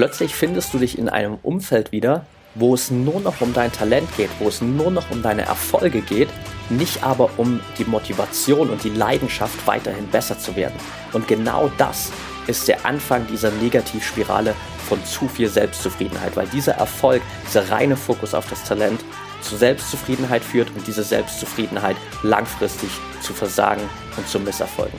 Plötzlich findest du dich in einem Umfeld wieder, wo es nur noch um dein Talent geht, wo es nur noch um deine Erfolge geht, nicht aber um die Motivation und die Leidenschaft, weiterhin besser zu werden. Und genau das ist der Anfang dieser Negativspirale von zu viel Selbstzufriedenheit, weil dieser Erfolg, dieser reine Fokus auf das Talent zu Selbstzufriedenheit führt und diese Selbstzufriedenheit langfristig zu Versagen und zu Misserfolgen.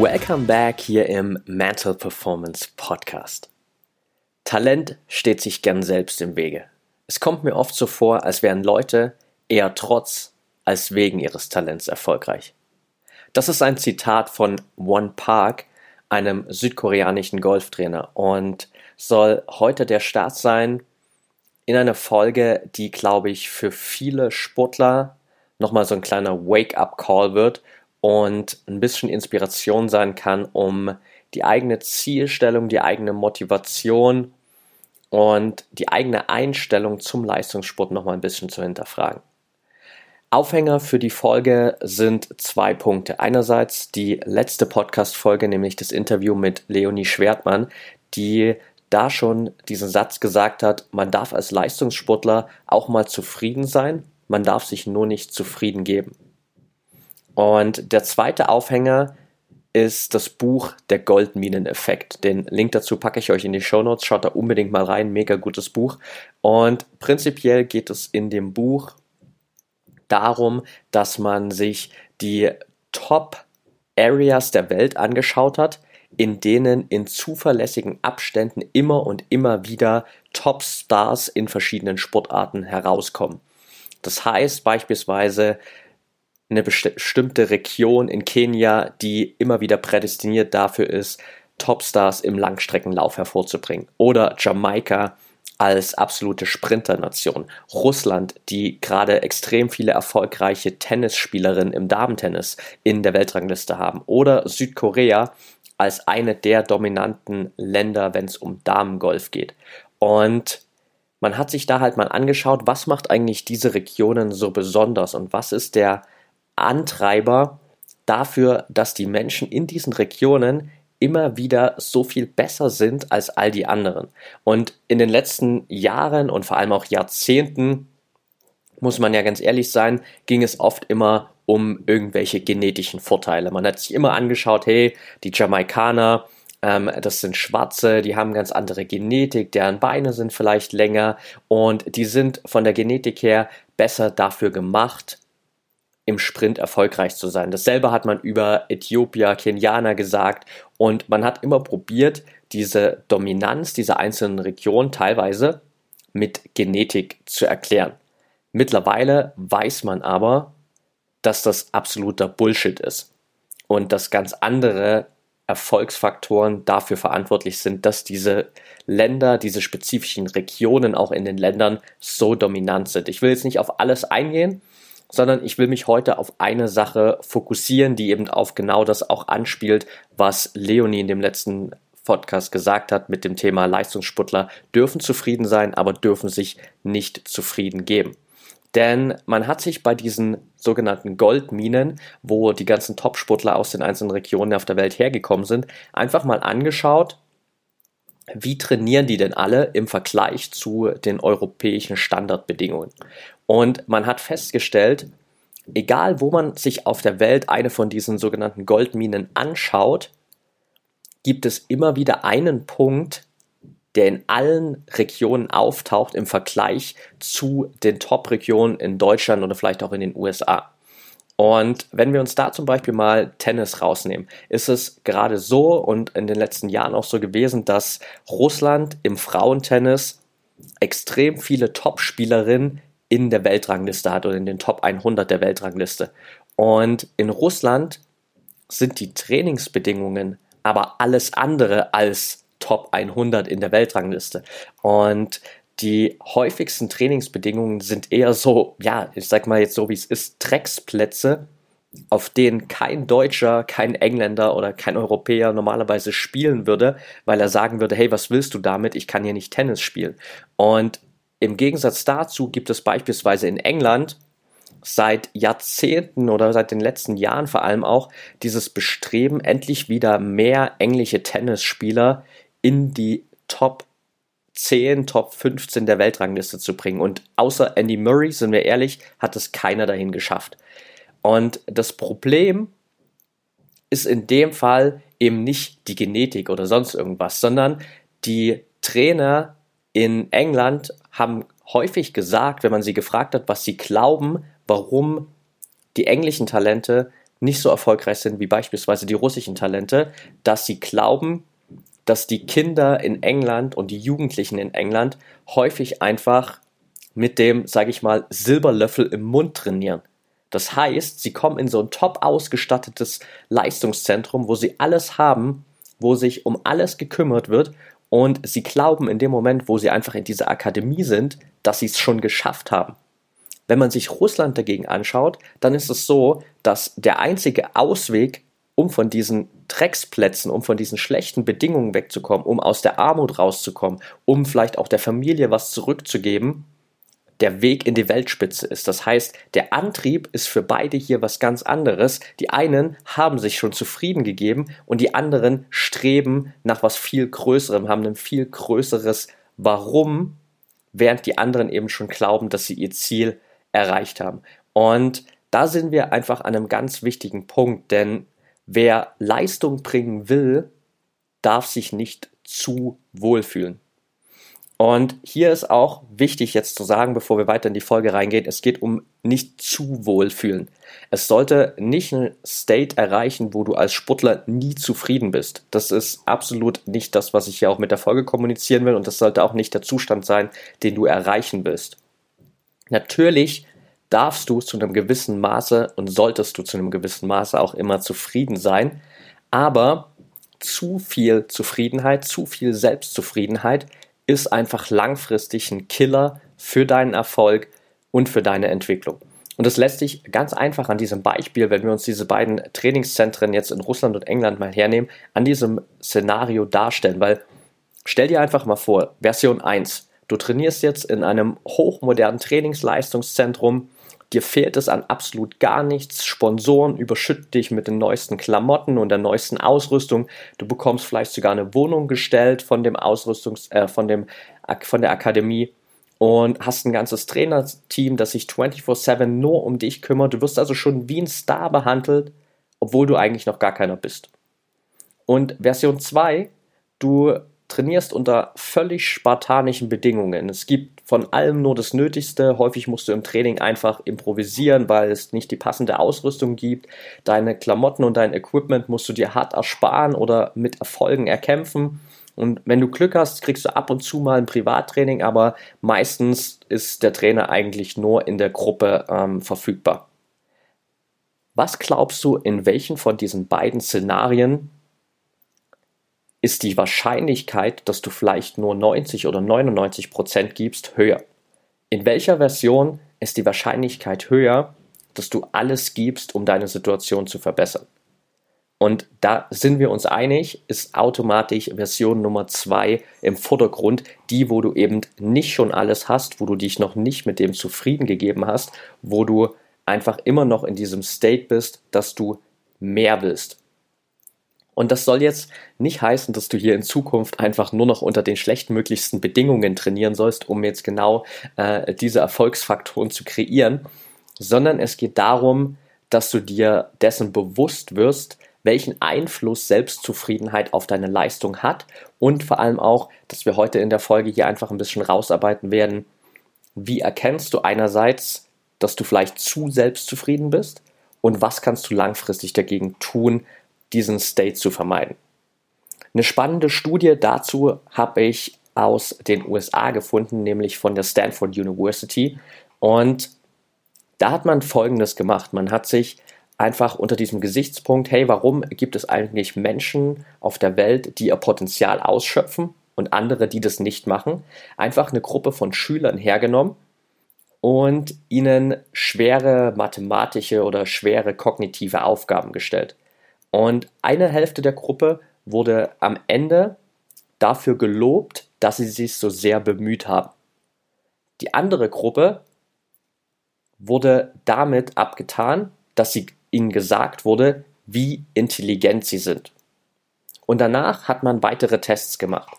Welcome back hier im Mental Performance Podcast. Talent steht sich gern selbst im Wege. Es kommt mir oft so vor, als wären Leute eher trotz als wegen ihres Talents erfolgreich. Das ist ein Zitat von One Park, einem südkoreanischen Golftrainer, und soll heute der Start sein in einer Folge, die, glaube ich, für viele Sportler nochmal so ein kleiner Wake-up-Call wird und ein bisschen Inspiration sein kann, um die eigene Zielstellung, die eigene Motivation und die eigene Einstellung zum Leistungssport nochmal ein bisschen zu hinterfragen. Aufhänger für die Folge sind zwei Punkte. Einerseits die letzte Podcast-Folge, nämlich das Interview mit Leonie Schwertmann, die da schon diesen Satz gesagt hat, man darf als Leistungssportler auch mal zufrieden sein, man darf sich nur nicht zufrieden geben. Und der zweite Aufhänger ist das Buch Der Goldmineneffekt. Den Link dazu packe ich euch in die Show Notes. Schaut da unbedingt mal rein. Mega gutes Buch. Und prinzipiell geht es in dem Buch darum, dass man sich die Top Areas der Welt angeschaut hat, in denen in zuverlässigen Abständen immer und immer wieder Top Stars in verschiedenen Sportarten herauskommen. Das heißt beispielsweise eine bestimmte Region in Kenia, die immer wieder prädestiniert dafür ist, Topstars im Langstreckenlauf hervorzubringen. Oder Jamaika als absolute Sprinternation. Russland, die gerade extrem viele erfolgreiche Tennisspielerinnen im Damentennis in der Weltrangliste haben. Oder Südkorea als eine der dominanten Länder, wenn es um Damengolf geht. Und man hat sich da halt mal angeschaut, was macht eigentlich diese Regionen so besonders und was ist der Antreiber dafür, dass die Menschen in diesen Regionen immer wieder so viel besser sind als all die anderen. Und in den letzten Jahren und vor allem auch Jahrzehnten, muss man ja ganz ehrlich sein, ging es oft immer um irgendwelche genetischen Vorteile. Man hat sich immer angeschaut, hey, die Jamaikaner, ähm, das sind Schwarze, die haben ganz andere Genetik, deren Beine sind vielleicht länger und die sind von der Genetik her besser dafür gemacht, im Sprint erfolgreich zu sein. Dasselbe hat man über Äthiopier, Kenianer gesagt und man hat immer probiert, diese Dominanz dieser einzelnen Regionen teilweise mit Genetik zu erklären. Mittlerweile weiß man aber, dass das absoluter Bullshit ist und dass ganz andere Erfolgsfaktoren dafür verantwortlich sind, dass diese Länder, diese spezifischen Regionen auch in den Ländern so dominant sind. Ich will jetzt nicht auf alles eingehen, sondern ich will mich heute auf eine Sache fokussieren, die eben auf genau das auch anspielt, was Leonie in dem letzten Podcast gesagt hat mit dem Thema Leistungssportler dürfen zufrieden sein, aber dürfen sich nicht zufrieden geben. Denn man hat sich bei diesen sogenannten Goldminen, wo die ganzen Top-Sportler aus den einzelnen Regionen auf der Welt hergekommen sind, einfach mal angeschaut, wie trainieren die denn alle im Vergleich zu den europäischen Standardbedingungen. Und man hat festgestellt, egal wo man sich auf der Welt eine von diesen sogenannten Goldminen anschaut, gibt es immer wieder einen Punkt, der in allen Regionen auftaucht im Vergleich zu den Top-Regionen in Deutschland oder vielleicht auch in den USA. Und wenn wir uns da zum Beispiel mal Tennis rausnehmen, ist es gerade so und in den letzten Jahren auch so gewesen, dass Russland im Frauentennis extrem viele Top-Spielerinnen in der Weltrangliste hat oder in den Top 100 der Weltrangliste. Und in Russland sind die Trainingsbedingungen aber alles andere als Top 100 in der Weltrangliste. Und die häufigsten Trainingsbedingungen sind eher so, ja, ich sag mal jetzt so wie es ist, Drecksplätze, auf denen kein Deutscher, kein Engländer oder kein Europäer normalerweise spielen würde, weil er sagen würde, hey, was willst du damit? Ich kann hier nicht Tennis spielen. Und im Gegensatz dazu gibt es beispielsweise in England seit Jahrzehnten oder seit den letzten Jahren vor allem auch dieses Bestreben, endlich wieder mehr englische Tennisspieler in die Top 10, Top 15 der Weltrangliste zu bringen. Und außer Andy Murray, sind wir ehrlich, hat es keiner dahin geschafft. Und das Problem ist in dem Fall eben nicht die Genetik oder sonst irgendwas, sondern die Trainer in England haben häufig gesagt, wenn man sie gefragt hat, was sie glauben, warum die englischen Talente nicht so erfolgreich sind wie beispielsweise die russischen Talente, dass sie glauben, dass die Kinder in England und die Jugendlichen in England häufig einfach mit dem, sage ich mal, Silberlöffel im Mund trainieren. Das heißt, sie kommen in so ein top ausgestattetes Leistungszentrum, wo sie alles haben, wo sich um alles gekümmert wird und sie glauben in dem Moment, wo sie einfach in dieser Akademie sind, dass sie es schon geschafft haben. Wenn man sich Russland dagegen anschaut, dann ist es so, dass der einzige Ausweg, um von diesen Drecksplätzen, um von diesen schlechten Bedingungen wegzukommen, um aus der Armut rauszukommen, um vielleicht auch der Familie was zurückzugeben, der Weg in die Weltspitze ist. Das heißt, der Antrieb ist für beide hier was ganz anderes. Die einen haben sich schon zufrieden gegeben und die anderen streben nach was viel Größerem, haben ein viel größeres Warum, während die anderen eben schon glauben, dass sie ihr Ziel erreicht haben. Und da sind wir einfach an einem ganz wichtigen Punkt, denn wer Leistung bringen will, darf sich nicht zu wohlfühlen. Und hier ist auch wichtig jetzt zu sagen, bevor wir weiter in die Folge reingehen, es geht um nicht zu wohlfühlen. Es sollte nicht ein State erreichen, wo du als Sportler nie zufrieden bist. Das ist absolut nicht das, was ich hier auch mit der Folge kommunizieren will und das sollte auch nicht der Zustand sein, den du erreichen willst. Natürlich darfst du zu einem gewissen Maße und solltest du zu einem gewissen Maße auch immer zufrieden sein, aber zu viel Zufriedenheit, zu viel Selbstzufriedenheit ist einfach langfristig ein Killer für deinen Erfolg und für deine Entwicklung. Und das lässt sich ganz einfach an diesem Beispiel, wenn wir uns diese beiden Trainingszentren jetzt in Russland und England mal hernehmen, an diesem Szenario darstellen. Weil stell dir einfach mal vor, Version 1, du trainierst jetzt in einem hochmodernen Trainingsleistungszentrum, dir fehlt es an absolut gar nichts. Sponsoren überschütten dich mit den neuesten Klamotten und der neuesten Ausrüstung. Du bekommst vielleicht sogar eine Wohnung gestellt von dem Ausrüstungs, äh, von dem, von der Akademie und hast ein ganzes Trainerteam, das sich 24/7 nur um dich kümmert. Du wirst also schon wie ein Star behandelt, obwohl du eigentlich noch gar keiner bist. Und Version 2, du trainierst unter völlig spartanischen Bedingungen. Es gibt von allem nur das Nötigste. Häufig musst du im Training einfach improvisieren, weil es nicht die passende Ausrüstung gibt. Deine Klamotten und dein Equipment musst du dir hart ersparen oder mit Erfolgen erkämpfen. Und wenn du Glück hast, kriegst du ab und zu mal ein Privattraining, aber meistens ist der Trainer eigentlich nur in der Gruppe ähm, verfügbar. Was glaubst du, in welchen von diesen beiden Szenarien ist die Wahrscheinlichkeit, dass du vielleicht nur 90 oder 99 Prozent gibst, höher. In welcher Version ist die Wahrscheinlichkeit höher, dass du alles gibst, um deine Situation zu verbessern? Und da sind wir uns einig, ist automatisch Version Nummer 2 im Vordergrund, die, wo du eben nicht schon alles hast, wo du dich noch nicht mit dem zufrieden gegeben hast, wo du einfach immer noch in diesem State bist, dass du mehr willst. Und das soll jetzt nicht heißen, dass du hier in Zukunft einfach nur noch unter den schlechtmöglichsten Bedingungen trainieren sollst, um jetzt genau äh, diese Erfolgsfaktoren zu kreieren, sondern es geht darum, dass du dir dessen bewusst wirst, welchen Einfluss Selbstzufriedenheit auf deine Leistung hat und vor allem auch, dass wir heute in der Folge hier einfach ein bisschen rausarbeiten werden, wie erkennst du einerseits, dass du vielleicht zu selbstzufrieden bist und was kannst du langfristig dagegen tun, diesen State zu vermeiden. Eine spannende Studie dazu habe ich aus den USA gefunden, nämlich von der Stanford University. Und da hat man Folgendes gemacht. Man hat sich einfach unter diesem Gesichtspunkt, hey, warum gibt es eigentlich Menschen auf der Welt, die ihr Potenzial ausschöpfen und andere, die das nicht machen, einfach eine Gruppe von Schülern hergenommen und ihnen schwere mathematische oder schwere kognitive Aufgaben gestellt. Und eine Hälfte der Gruppe wurde am Ende dafür gelobt, dass sie sich so sehr bemüht haben. Die andere Gruppe wurde damit abgetan, dass sie ihnen gesagt wurde, wie intelligent sie sind. Und danach hat man weitere Tests gemacht.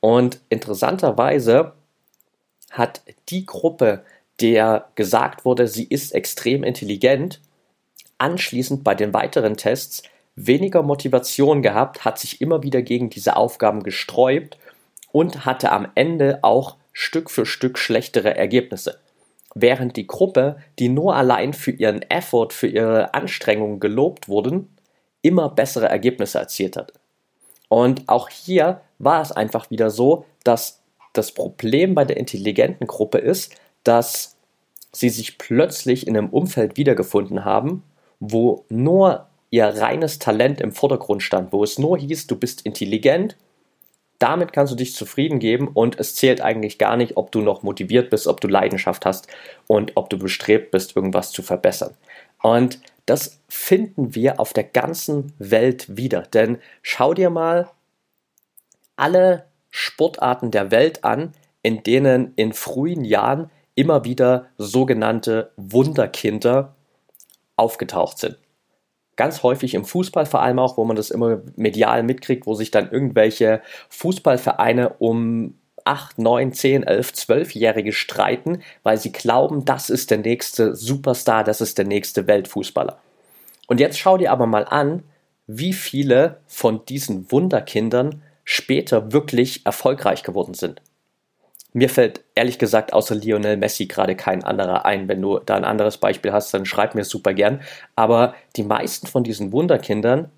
Und interessanterweise hat die Gruppe, der gesagt wurde, sie ist extrem intelligent, anschließend bei den weiteren Tests weniger Motivation gehabt, hat sich immer wieder gegen diese Aufgaben gesträubt und hatte am Ende auch Stück für Stück schlechtere Ergebnisse. Während die Gruppe, die nur allein für ihren Effort, für ihre Anstrengungen gelobt wurden, immer bessere Ergebnisse erzielt hat. Und auch hier war es einfach wieder so, dass das Problem bei der intelligenten Gruppe ist, dass sie sich plötzlich in einem Umfeld wiedergefunden haben, wo nur ihr reines Talent im Vordergrund stand, wo es nur hieß, du bist intelligent, damit kannst du dich zufrieden geben und es zählt eigentlich gar nicht, ob du noch motiviert bist, ob du Leidenschaft hast und ob du bestrebt bist, irgendwas zu verbessern. Und das finden wir auf der ganzen Welt wieder. Denn schau dir mal alle Sportarten der Welt an, in denen in frühen Jahren immer wieder sogenannte Wunderkinder aufgetaucht sind. Ganz häufig im Fußball vor allem auch, wo man das immer medial mitkriegt, wo sich dann irgendwelche Fußballvereine um 8, 9, 10, 11, 12-Jährige streiten, weil sie glauben, das ist der nächste Superstar, das ist der nächste Weltfußballer. Und jetzt schau dir aber mal an, wie viele von diesen Wunderkindern später wirklich erfolgreich geworden sind. Mir fällt ehrlich gesagt außer Lionel Messi gerade kein anderer ein. Wenn du da ein anderes Beispiel hast, dann schreib mir super gern. Aber die meisten von diesen Wunderkindern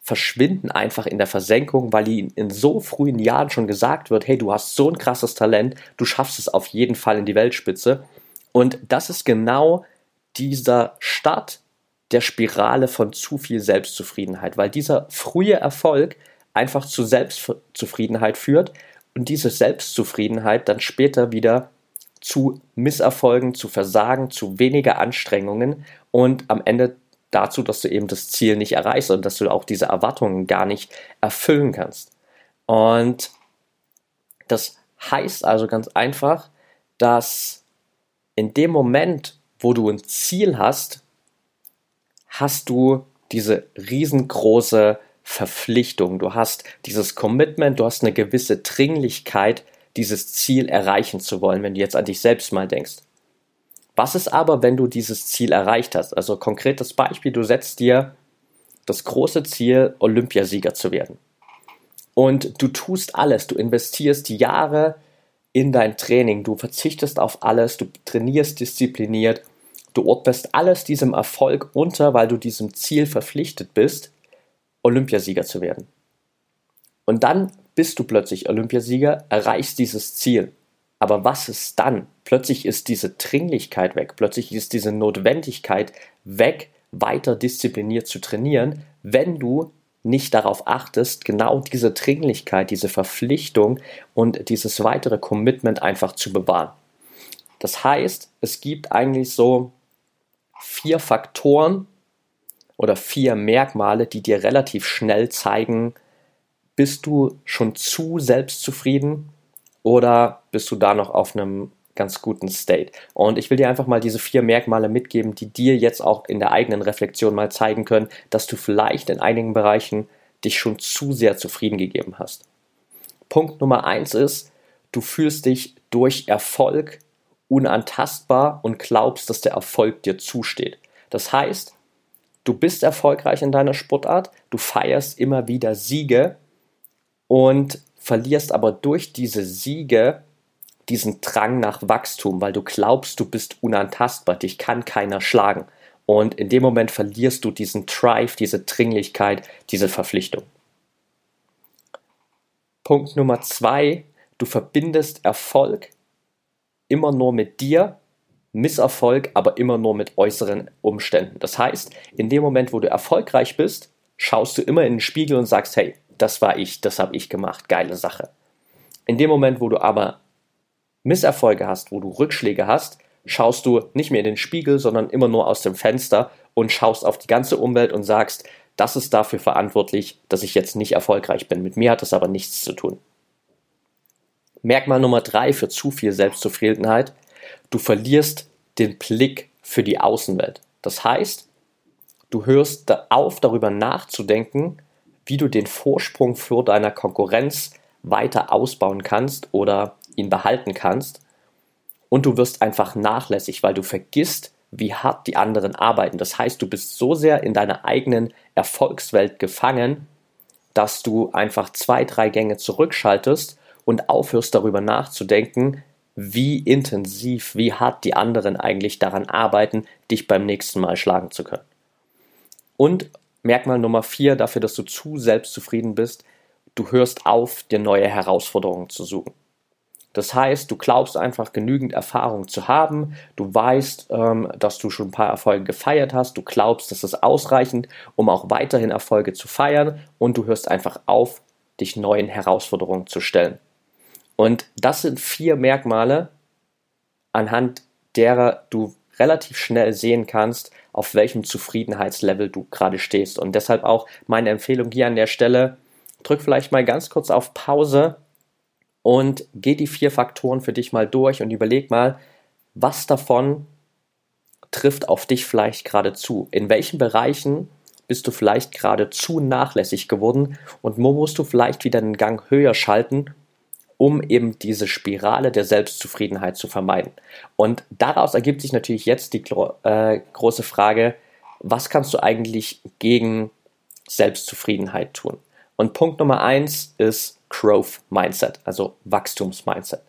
verschwinden einfach in der Versenkung, weil ihnen in so frühen Jahren schon gesagt wird, hey, du hast so ein krasses Talent, du schaffst es auf jeden Fall in die Weltspitze. Und das ist genau dieser Start der Spirale von zu viel Selbstzufriedenheit, weil dieser frühe Erfolg einfach zu Selbstzufriedenheit führt und diese Selbstzufriedenheit dann später wieder zu Misserfolgen, zu Versagen, zu weniger Anstrengungen und am Ende dazu, dass du eben das Ziel nicht erreichst und dass du auch diese Erwartungen gar nicht erfüllen kannst. Und das heißt also ganz einfach, dass in dem Moment, wo du ein Ziel hast, hast du diese riesengroße Verpflichtung, du hast dieses Commitment, du hast eine gewisse Dringlichkeit, dieses Ziel erreichen zu wollen, wenn du jetzt an dich selbst mal denkst. Was ist aber, wenn du dieses Ziel erreicht hast? Also konkretes Beispiel, du setzt dir das große Ziel, Olympiasieger zu werden. Und du tust alles, du investierst Jahre in dein Training, du verzichtest auf alles, du trainierst diszipliniert, du ordnest alles diesem Erfolg unter, weil du diesem Ziel verpflichtet bist Olympiasieger zu werden. Und dann bist du plötzlich Olympiasieger, erreichst dieses Ziel. Aber was ist dann? Plötzlich ist diese Dringlichkeit weg, plötzlich ist diese Notwendigkeit weg, weiter diszipliniert zu trainieren, wenn du nicht darauf achtest, genau diese Dringlichkeit, diese Verpflichtung und dieses weitere Commitment einfach zu bewahren. Das heißt, es gibt eigentlich so vier Faktoren, oder vier Merkmale, die dir relativ schnell zeigen, bist du schon zu selbstzufrieden oder bist du da noch auf einem ganz guten State. Und ich will dir einfach mal diese vier Merkmale mitgeben, die dir jetzt auch in der eigenen Reflexion mal zeigen können, dass du vielleicht in einigen Bereichen dich schon zu sehr zufrieden gegeben hast. Punkt Nummer eins ist, du fühlst dich durch Erfolg unantastbar und glaubst, dass der Erfolg dir zusteht. Das heißt, du bist erfolgreich in deiner Sportart, du feierst immer wieder Siege und verlierst aber durch diese Siege diesen Drang nach Wachstum, weil du glaubst, du bist unantastbar, dich kann keiner schlagen. Und in dem Moment verlierst du diesen Drive, diese Dringlichkeit, diese Verpflichtung. Punkt Nummer zwei, du verbindest Erfolg immer nur mit dir Misserfolg, aber immer nur mit äußeren Umständen. Das heißt, in dem Moment, wo du erfolgreich bist, schaust du immer in den Spiegel und sagst, hey, das war ich, das habe ich gemacht, geile Sache. In dem Moment, wo du aber Misserfolge hast, wo du Rückschläge hast, schaust du nicht mehr in den Spiegel, sondern immer nur aus dem Fenster und schaust auf die ganze Umwelt und sagst, das ist dafür verantwortlich, dass ich jetzt nicht erfolgreich bin. Mit mir hat das aber nichts zu tun. Merkmal Nummer drei für zu viel Selbstzufriedenheit. Du verlierst den Blick für die Außenwelt. Das heißt, du hörst auf, darüber nachzudenken, wie du den Vorsprung für deiner Konkurrenz weiter ausbauen kannst oder ihn behalten kannst. Und du wirst einfach nachlässig, weil du vergisst, wie hart die anderen arbeiten. Das heißt, du bist so sehr in deiner eigenen Erfolgswelt gefangen, dass du einfach zwei, drei Gänge zurückschaltest und aufhörst darüber nachzudenken, wie intensiv, wie hart die anderen eigentlich daran arbeiten, dich beim nächsten Mal schlagen zu können. Und Merkmal Nummer vier dafür, dass du zu selbstzufrieden bist, du hörst auf, dir neue Herausforderungen zu suchen. Das heißt, du glaubst einfach genügend Erfahrung zu haben, du weißt, ähm, dass du schon ein paar Erfolge gefeiert hast, du glaubst, das ist ausreichend, um auch weiterhin Erfolge zu feiern und du hörst einfach auf, dich neuen Herausforderungen zu stellen. Und das sind vier Merkmale, anhand derer du relativ schnell sehen kannst, auf welchem Zufriedenheitslevel du gerade stehst. Und deshalb auch meine Empfehlung hier an der Stelle, drück vielleicht mal ganz kurz auf Pause und geh die vier Faktoren für dich mal durch und überleg mal, was davon trifft auf dich vielleicht gerade zu? In welchen Bereichen bist du vielleicht gerade zu nachlässig geworden und wo musst du vielleicht wieder einen Gang höher schalten, um eben diese Spirale der Selbstzufriedenheit zu vermeiden? Und daraus ergibt sich natürlich jetzt die äh, große Frage, was kannst du eigentlich gegen Selbstzufriedenheit tun? Und Punkt Nummer eins ist Growth Mindset, also Wachstumsmindset.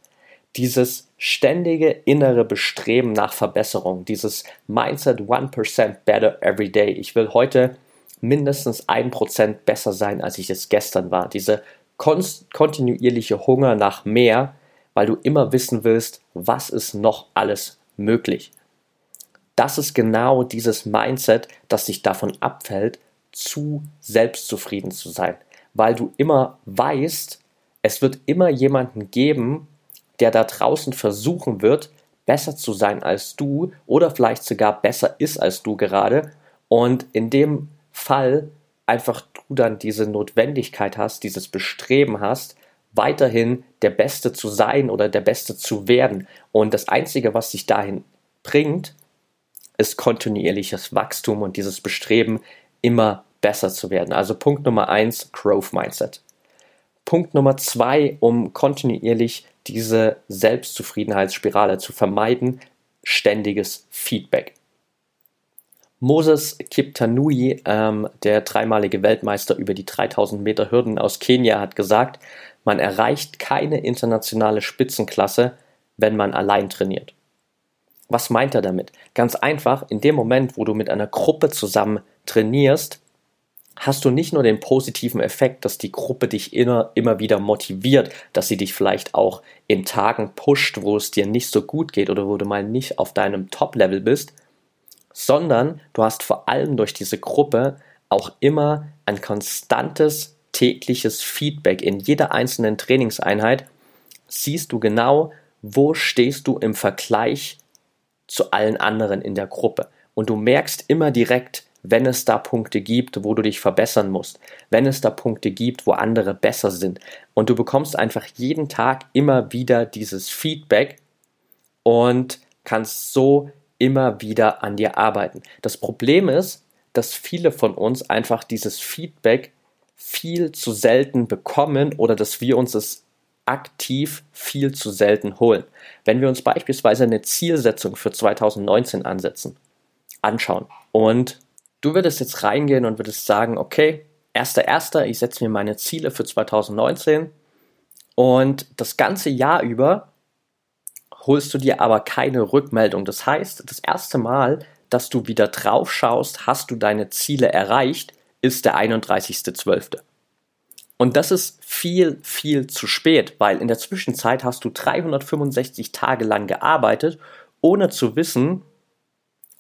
Dieses ständige innere Bestreben nach Verbesserung, dieses Mindset 1% better every day. Ich will heute mindestens 1% besser sein, als ich es gestern war. Diese kontinuierliche Hunger nach mehr, weil du immer wissen willst, was ist noch alles möglich. Das ist genau dieses Mindset, das dich davon abfällt, zu selbstzufrieden zu sein weil du immer weißt, es wird immer jemanden geben, der da draußen versuchen wird, besser zu sein als du oder vielleicht sogar besser ist als du gerade. Und in dem Fall einfach du dann diese Notwendigkeit hast, dieses Bestreben hast, weiterhin der Beste zu sein oder der Beste zu werden. Und das Einzige, was dich dahin bringt, ist kontinuierliches Wachstum und dieses Bestreben, immer besser zu werden. Also Punkt Nummer eins, Growth Mindset. Punkt Nummer zwei, um kontinuierlich diese Selbstzufriedenheitsspirale zu vermeiden, ständiges Feedback. Moses Kiptanui, ähm, der dreimalige Weltmeister über die 3000 Meter Hürden aus Kenia, hat gesagt, man erreicht keine internationale Spitzenklasse, wenn man allein trainiert. Was meint er damit? Ganz einfach, in dem Moment, wo du mit einer Gruppe zusammen trainierst, hast du nicht nur den positiven Effekt, dass die Gruppe dich immer, immer wieder motiviert, dass sie dich vielleicht auch in Tagen pusht, wo es dir nicht so gut geht oder wo du mal nicht auf deinem Top-Level bist, sondern du hast vor allem durch diese Gruppe auch immer ein konstantes tägliches Feedback in jeder einzelnen Trainingseinheit. Siehst du genau, wo stehst du im Vergleich zu allen anderen in der Gruppe. Und du merkst immer direkt, wenn es da Punkte gibt, wo du dich verbessern musst, wenn es da Punkte gibt, wo andere besser sind. Und du bekommst einfach jeden Tag immer wieder dieses Feedback und kannst so immer wieder an dir arbeiten. Das Problem ist, dass viele von uns einfach dieses Feedback viel zu selten bekommen oder dass wir uns es aktiv viel zu selten holen. Wenn wir uns beispielsweise eine Zielsetzung für 2019 ansetzen, anschauen und Du würdest jetzt reingehen und würdest sagen, okay, erster, erster, ich setze mir meine Ziele für 2019 und das ganze Jahr über holst du dir aber keine Rückmeldung. Das heißt, das erste Mal, dass du wieder drauf schaust, hast du deine Ziele erreicht, ist der 31.12. Und das ist viel, viel zu spät, weil in der Zwischenzeit hast du 365 Tage lang gearbeitet ohne zu wissen,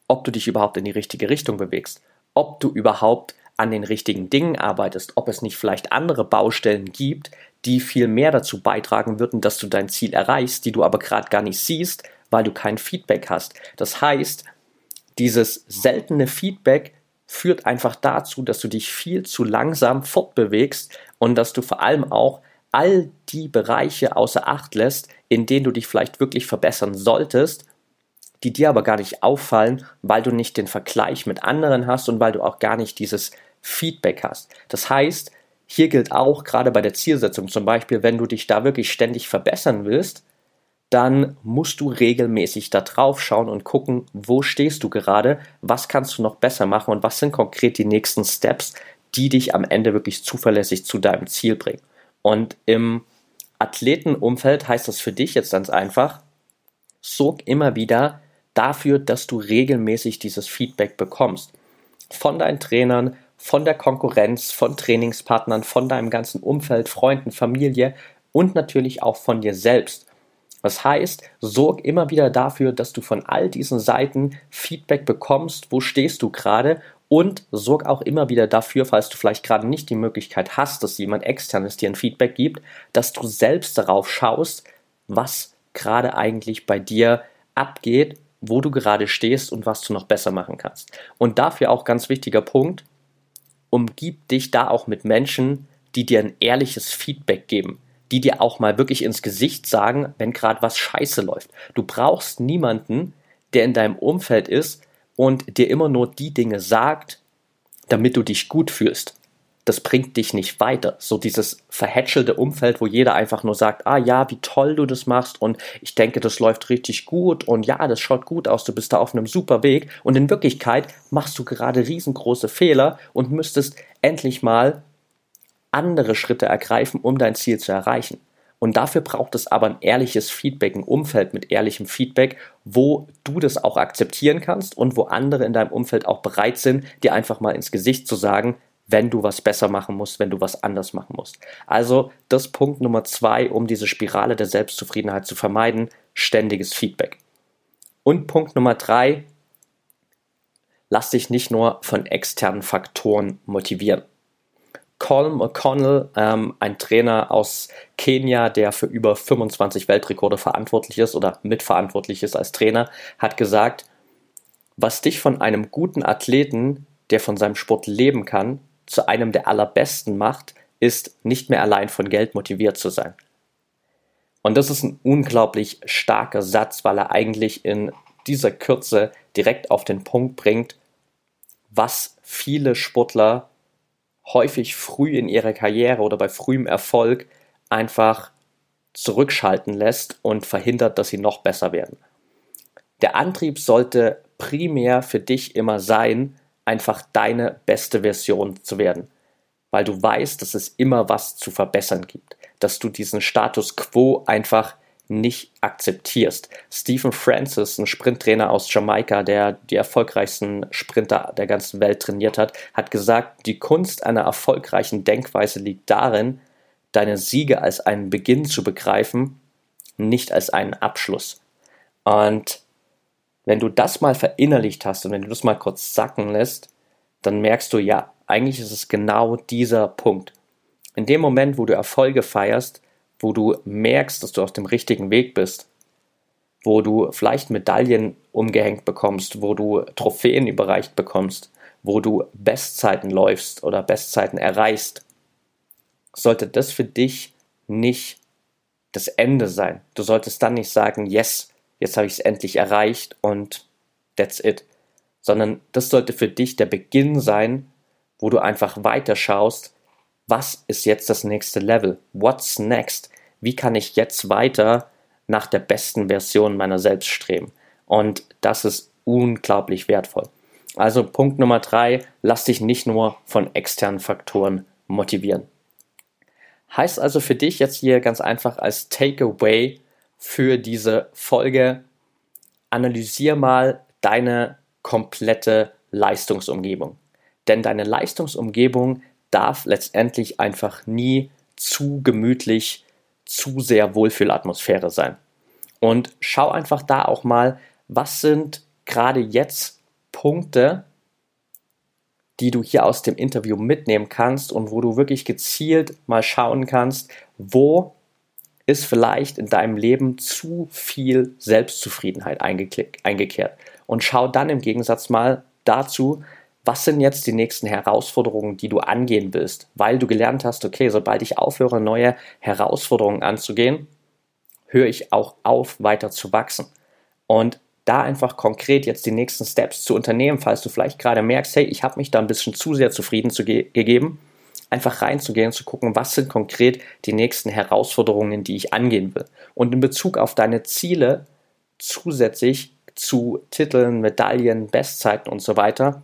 ob du dich überhaupt in die richtige Richtung bewegst, ob du überhaupt an den richtigen Dingen arbeitest, ob es nicht vielleicht andere Baustellen gibt, die viel mehr dazu beitragen würden, dass du dein Ziel erreichst, die du aber gerade gar nicht siehst, weil du kein Feedback hast. Das heißt, dieses seltene Feedback führt einfach dazu, dass du dich viel zu langsam fortbewegst und dass du vor allem auch all die Bereiche außer Acht lässt, in denen du dich vielleicht wirklich verbessern solltest, die dir aber gar nicht auffallen, weil du nicht den Vergleich mit anderen hast und weil du auch gar nicht dieses Feedback hast. Das heißt, hier gilt auch gerade bei der Zielsetzung zum Beispiel, wenn du dich da wirklich ständig verbessern willst, dann musst du regelmäßig da drauf schauen und gucken, wo stehst du gerade, was kannst du noch besser machen und was sind konkret die nächsten Steps, die dich am Ende wirklich zuverlässig zu deinem Ziel bringen. Und im Athletenumfeld heißt das für dich jetzt ganz einfach, sorg immer wieder dafür, dass du regelmäßig dieses Feedback bekommst. Von deinen Trainern, von der Konkurrenz, von Trainingspartnern, von deinem ganzen Umfeld, Freunden, Familie und natürlich auch von dir selbst. Das heißt, sorg immer wieder dafür, dass du von all diesen Seiten Feedback bekommst, wo stehst du gerade und sorg auch immer wieder dafür, falls du vielleicht gerade nicht die Möglichkeit hast, dass jemand externes dir ein Feedback gibt, dass du selbst darauf schaust, was gerade eigentlich bei dir abgeht, wo du gerade stehst und was du noch besser machen kannst. Und dafür auch ganz wichtiger Punkt, umgib dich da auch mit Menschen, die dir ein ehrliches Feedback geben, die dir auch mal wirklich ins Gesicht sagen, wenn gerade was scheiße läuft. Du brauchst niemanden, der in deinem Umfeld ist und dir immer nur die Dinge sagt, damit du dich gut fühlst das bringt dich nicht weiter. So dieses verhätschelte Umfeld, wo jeder einfach nur sagt, ah ja, wie toll du das machst und ich denke, das läuft richtig gut und ja, das schaut gut aus, du bist da auf einem super Weg und in Wirklichkeit machst du gerade riesengroße Fehler und müsstest endlich mal andere Schritte ergreifen, um dein Ziel zu erreichen. Und dafür braucht es aber ein ehrliches Feedback, ein Umfeld mit ehrlichem Feedback, wo du das auch akzeptieren kannst und wo andere in deinem Umfeld auch bereit sind, dir einfach mal ins Gesicht zu sagen, wenn du was besser machen musst, wenn du was anders machen musst. Also das Punkt Nummer zwei, um diese Spirale der Selbstzufriedenheit zu vermeiden, ständiges Feedback. Und Punkt Nummer drei, lass dich nicht nur von externen Faktoren motivieren. Colm O'Connell, ähm, ein Trainer aus Kenia, der für über 25 Weltrekorde verantwortlich ist oder mitverantwortlich ist als Trainer, hat gesagt, was dich von einem guten Athleten, der von seinem Sport leben kann, zu einem der allerbesten macht, ist nicht mehr allein von Geld motiviert zu sein. Und das ist ein unglaublich starker Satz, weil er eigentlich in dieser Kürze direkt auf den Punkt bringt, was viele Sportler häufig früh in ihrer Karriere oder bei frühem Erfolg einfach zurückschalten lässt und verhindert, dass sie noch besser werden. Der Antrieb sollte primär für dich immer sein, einfach deine beste Version zu werden, weil du weißt, dass es immer was zu verbessern gibt, dass du diesen Status quo einfach nicht akzeptierst. Stephen Francis, ein Sprinttrainer aus Jamaika, der die erfolgreichsten Sprinter der ganzen Welt trainiert hat, hat gesagt, die Kunst einer erfolgreichen Denkweise liegt darin, deine Siege als einen Beginn zu begreifen, nicht als einen Abschluss. Und wenn du das mal verinnerlicht hast und wenn du das mal kurz sacken lässt, dann merkst du, ja, eigentlich ist es genau dieser Punkt. In dem Moment, wo du Erfolge feierst, wo du merkst, dass du auf dem richtigen Weg bist, wo du vielleicht Medaillen umgehängt bekommst, wo du Trophäen überreicht bekommst, wo du Bestzeiten läufst oder Bestzeiten erreichst, sollte das für dich nicht das Ende sein. Du solltest dann nicht sagen, yes, jetzt habe ich es endlich erreicht und that's it. Sondern das sollte für dich der Beginn sein, wo du einfach weiter schaust, was ist jetzt das nächste Level? What's next? Wie kann ich jetzt weiter nach der besten Version meiner selbst streben? Und das ist unglaublich wertvoll. Also Punkt Nummer drei, lass dich nicht nur von externen Faktoren motivieren. Heißt also für dich jetzt hier ganz einfach als Takeaway, für diese Folge. Analysier mal deine komplette Leistungsumgebung. Denn deine Leistungsumgebung darf letztendlich einfach nie zu gemütlich, zu sehr Wohlfühlatmosphäre sein. Und schau einfach da auch mal, was sind gerade jetzt Punkte, die du hier aus dem Interview mitnehmen kannst und wo du wirklich gezielt mal schauen kannst, wo ist vielleicht in deinem Leben zu viel Selbstzufriedenheit eingekehrt. Und schau dann im Gegensatz mal dazu, was sind jetzt die nächsten Herausforderungen, die du angehen willst, weil du gelernt hast, okay, sobald ich aufhöre, neue Herausforderungen anzugehen, höre ich auch auf, weiter zu wachsen. Und da einfach konkret jetzt die nächsten Steps zu unternehmen, falls du vielleicht gerade merkst, hey, ich habe mich da ein bisschen zu sehr zufrieden zu ge gegeben, einfach reinzugehen und zu gucken, was sind konkret die nächsten Herausforderungen, die ich angehen will. Und in Bezug auf deine Ziele zusätzlich zu Titeln, Medaillen, Bestzeiten und so weiter,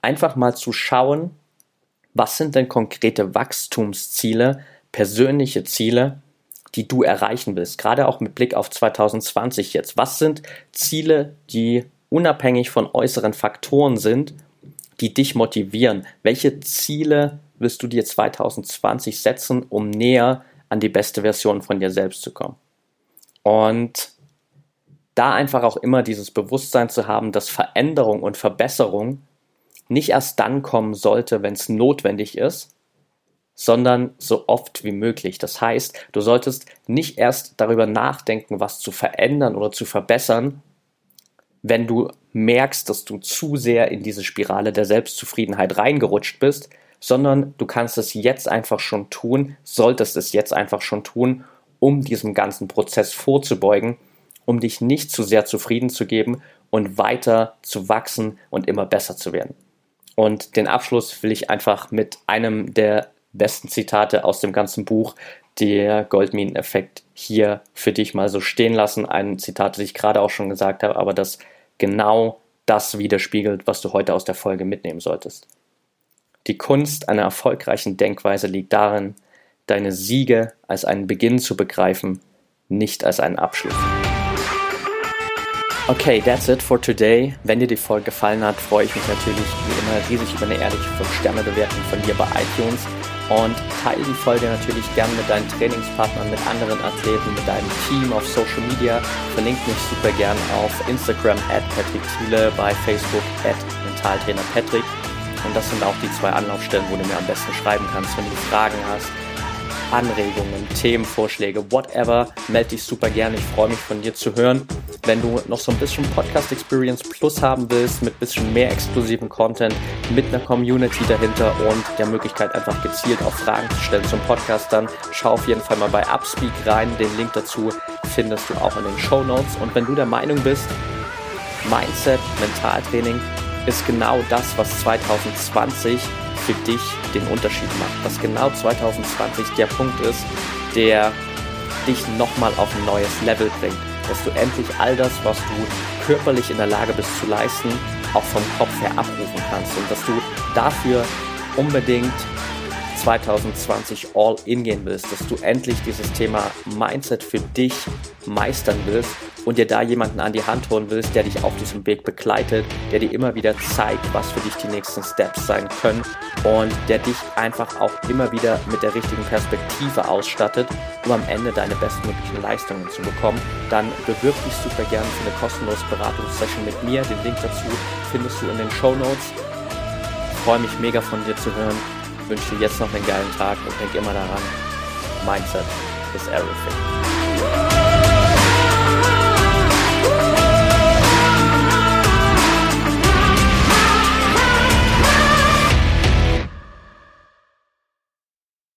einfach mal zu schauen, was sind denn konkrete Wachstumsziele, persönliche Ziele, die du erreichen willst, gerade auch mit Blick auf 2020 jetzt. Was sind Ziele, die unabhängig von äußeren Faktoren sind, die dich motivieren? Welche Ziele wirst du dir 2020 setzen, um näher an die beste Version von dir selbst zu kommen? Und da einfach auch immer dieses Bewusstsein zu haben, dass Veränderung und Verbesserung nicht erst dann kommen sollte, wenn es notwendig ist, sondern so oft wie möglich. Das heißt, du solltest nicht erst darüber nachdenken, was zu verändern oder zu verbessern, wenn du merkst, dass du zu sehr in diese Spirale der Selbstzufriedenheit reingerutscht bist, sondern du kannst es jetzt einfach schon tun, solltest es jetzt einfach schon tun, um diesem ganzen Prozess vorzubeugen, um dich nicht zu sehr zufrieden zu geben und weiter zu wachsen und immer besser zu werden. Und den Abschluss will ich einfach mit einem der besten Zitate aus dem ganzen Buch, der Goldmineneffekt, hier für dich mal so stehen lassen. Ein Zitat, das ich gerade auch schon gesagt habe, aber das genau das widerspiegelt, was du heute aus der Folge mitnehmen solltest. Die Kunst einer erfolgreichen Denkweise liegt darin, deine Siege als einen Beginn zu begreifen, nicht als einen Abschluss. Okay, that's it for today. Wenn dir die Folge gefallen hat, freue ich mich natürlich wie immer riesig über eine ehrliche 5-Sterne-Bewertung von dir bei iTunes und teile die Folge natürlich gern mit deinen Trainingspartnern, mit anderen Athleten, mit deinem Team auf Social Media. Verlinke mich super gern auf Instagram at Patrick Thiele, bei Facebook at Mentaltrainer Patrick. Und das sind auch die zwei Anlaufstellen, wo du mir am besten schreiben kannst, wenn du Fragen hast Anregungen, Themenvorschläge, whatever, melde dich super gerne. Ich freue mich von dir zu hören. Wenn du noch so ein bisschen Podcast Experience Plus haben willst, mit ein bisschen mehr exklusiven Content, mit einer Community dahinter und der Möglichkeit einfach gezielt auch Fragen zu stellen zum Podcast, dann schau auf jeden Fall mal bei Upspeak rein. Den Link dazu findest du auch in den Show Notes. Und wenn du der Meinung bist, Mindset, Mentaltraining ist genau das, was 2020 für dich den Unterschied macht. Dass genau 2020 der Punkt ist, der dich nochmal auf ein neues Level bringt. Dass du endlich all das, was du körperlich in der Lage bist zu leisten, auch vom Kopf her abrufen kannst. Und dass du dafür unbedingt 2020 all in gehen willst, dass du endlich dieses Thema Mindset für dich meistern willst und dir da jemanden an die Hand holen willst, der dich auf diesem Weg begleitet, der dir immer wieder zeigt, was für dich die nächsten Steps sein können und der dich einfach auch immer wieder mit der richtigen Perspektive ausstattet, um am Ende deine bestmöglichen Leistungen zu bekommen, dann bewirb dich super gerne für eine kostenlose Beratungssession mit mir. Den Link dazu findest du in den Show Notes. Freue mich mega von dir zu hören wünsche dir jetzt noch einen geilen Tag und denk immer daran, Mindset is everything.